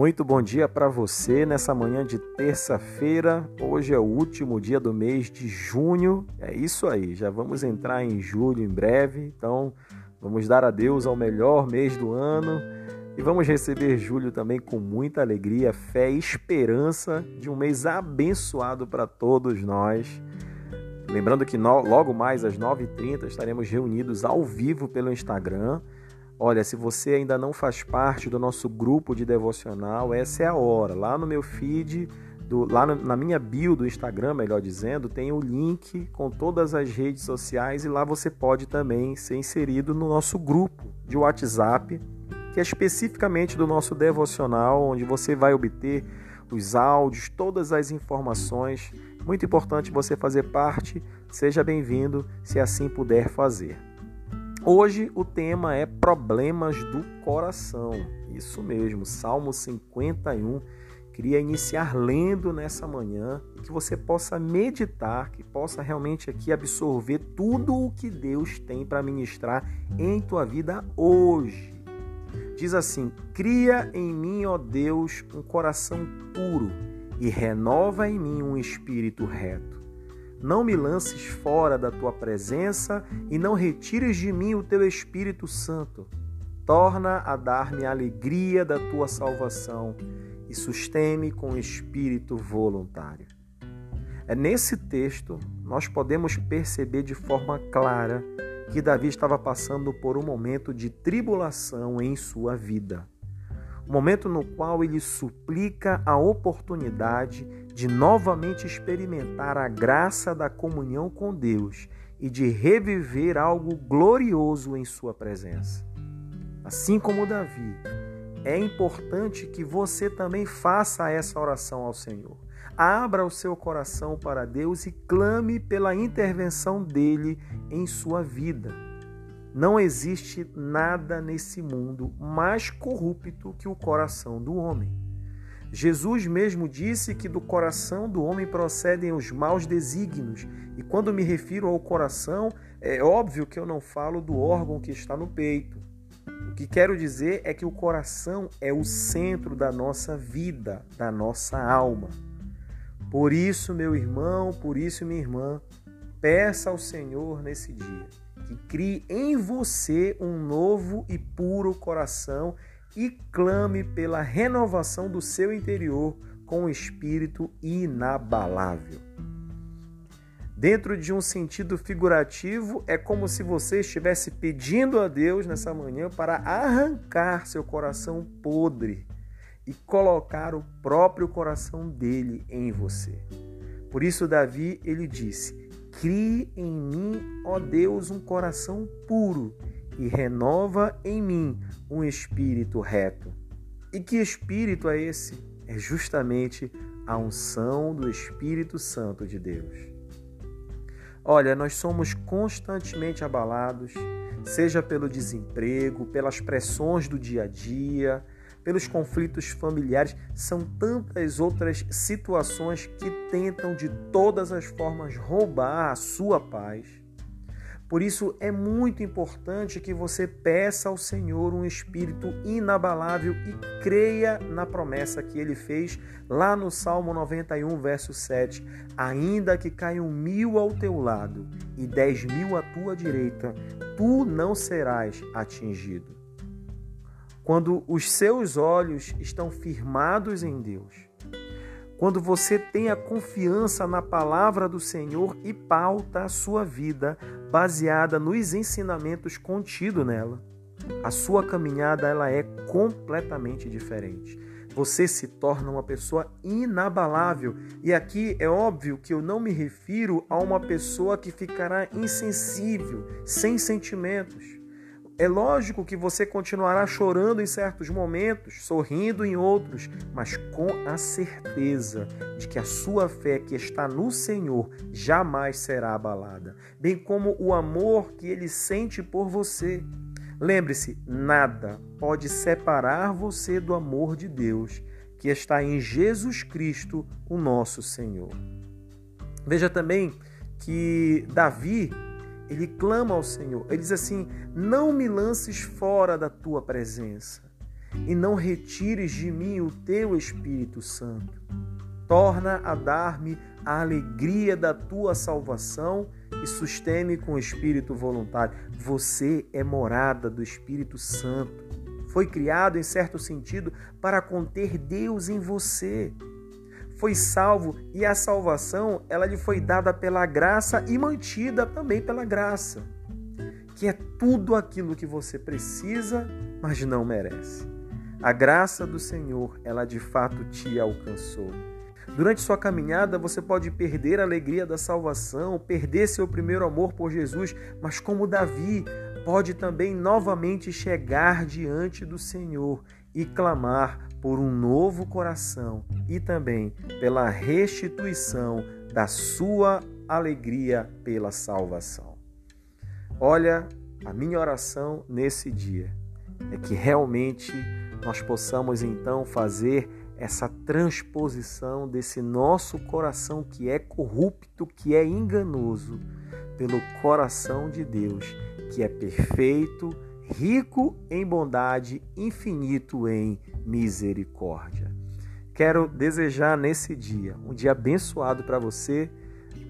Muito bom dia para você nessa manhã de terça-feira. Hoje é o último dia do mês de junho. É isso aí, já vamos entrar em julho em breve. Então, vamos dar a Deus ao melhor mês do ano e vamos receber julho também com muita alegria, fé e esperança de um mês abençoado para todos nós. Lembrando que logo mais às 9h30 estaremos reunidos ao vivo pelo Instagram Olha, se você ainda não faz parte do nosso grupo de devocional, essa é a hora. Lá no meu feed, do, lá no, na minha bio do Instagram, melhor dizendo, tem o link com todas as redes sociais e lá você pode também ser inserido no nosso grupo de WhatsApp, que é especificamente do nosso devocional, onde você vai obter os áudios, todas as informações. Muito importante você fazer parte. Seja bem-vindo, se assim puder fazer. Hoje o tema é problemas do coração. Isso mesmo, Salmo 51. Queria iniciar lendo nessa manhã que você possa meditar, que possa realmente aqui absorver tudo o que Deus tem para ministrar em tua vida hoje. Diz assim: Cria em mim, ó Deus, um coração puro e renova em mim um espírito reto. Não me lances fora da tua presença e não retires de mim o teu Espírito Santo. Torna a dar-me a alegria da tua salvação e sustém-me com espírito voluntário. É nesse texto nós podemos perceber de forma clara que Davi estava passando por um momento de tribulação em sua vida momento no qual ele suplica a oportunidade de novamente experimentar a graça da comunhão com Deus e de reviver algo glorioso em sua presença. Assim como Davi, é importante que você também faça essa oração ao Senhor. Abra o seu coração para Deus e clame pela intervenção dele em sua vida. Não existe nada nesse mundo mais corrupto que o coração do homem. Jesus mesmo disse que do coração do homem procedem os maus desígnios, e quando me refiro ao coração, é óbvio que eu não falo do órgão que está no peito. O que quero dizer é que o coração é o centro da nossa vida, da nossa alma. Por isso, meu irmão, por isso, minha irmã, peça ao Senhor nesse dia que crie em você um novo e puro coração e clame pela renovação do seu interior com um espírito inabalável. Dentro de um sentido figurativo, é como se você estivesse pedindo a Deus nessa manhã para arrancar seu coração podre e colocar o próprio coração dele em você. Por isso Davi ele disse: Crie em mim, ó Deus, um coração puro e renova em mim um espírito reto. E que espírito é esse? É justamente a unção do Espírito Santo de Deus. Olha, nós somos constantemente abalados, seja pelo desemprego, pelas pressões do dia a dia, pelos conflitos familiares, são tantas outras situações que tentam de todas as formas roubar a sua paz. Por isso é muito importante que você peça ao Senhor um espírito inabalável e creia na promessa que ele fez lá no Salmo 91, verso 7. Ainda que caiam mil ao teu lado e dez mil à tua direita, tu não serás atingido quando os seus olhos estão firmados em Deus, quando você tem a confiança na palavra do Senhor e pauta a sua vida baseada nos ensinamentos contidos nela, a sua caminhada ela é completamente diferente. Você se torna uma pessoa inabalável. E aqui é óbvio que eu não me refiro a uma pessoa que ficará insensível, sem sentimentos é lógico que você continuará chorando em certos momentos, sorrindo em outros, mas com a certeza de que a sua fé que está no Senhor jamais será abalada, bem como o amor que ele sente por você. Lembre-se, nada pode separar você do amor de Deus que está em Jesus Cristo, o nosso Senhor. Veja também que Davi ele clama ao Senhor. Ele diz assim: Não me lances fora da tua presença. e não retires de mim o teu Espírito Santo. Torna a dar-me a alegria da tua salvação e susteme com o espírito voluntário. Você é morada do Espírito Santo. Foi criado, em certo sentido, para conter Deus em você. Foi salvo e a salvação, ela lhe foi dada pela graça e mantida também pela graça, que é tudo aquilo que você precisa, mas não merece. A graça do Senhor, ela de fato te alcançou. Durante sua caminhada, você pode perder a alegria da salvação, perder seu primeiro amor por Jesus, mas como Davi, pode também novamente chegar diante do Senhor e clamar por um novo coração e também pela restituição da sua alegria pela salvação. Olha, a minha oração nesse dia é que realmente nós possamos então fazer essa transposição desse nosso coração que é corrupto, que é enganoso, pelo coração de Deus, que é perfeito, rico em bondade, infinito em misericórdia. Quero desejar nesse dia um dia abençoado para você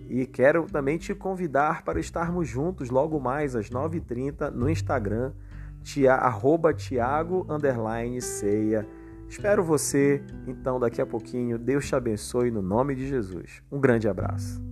e quero também te convidar para estarmos juntos logo mais às 9h30 no Instagram, tia, Tiago, ceia Espero você, então, daqui a pouquinho. Deus te abençoe no nome de Jesus. Um grande abraço.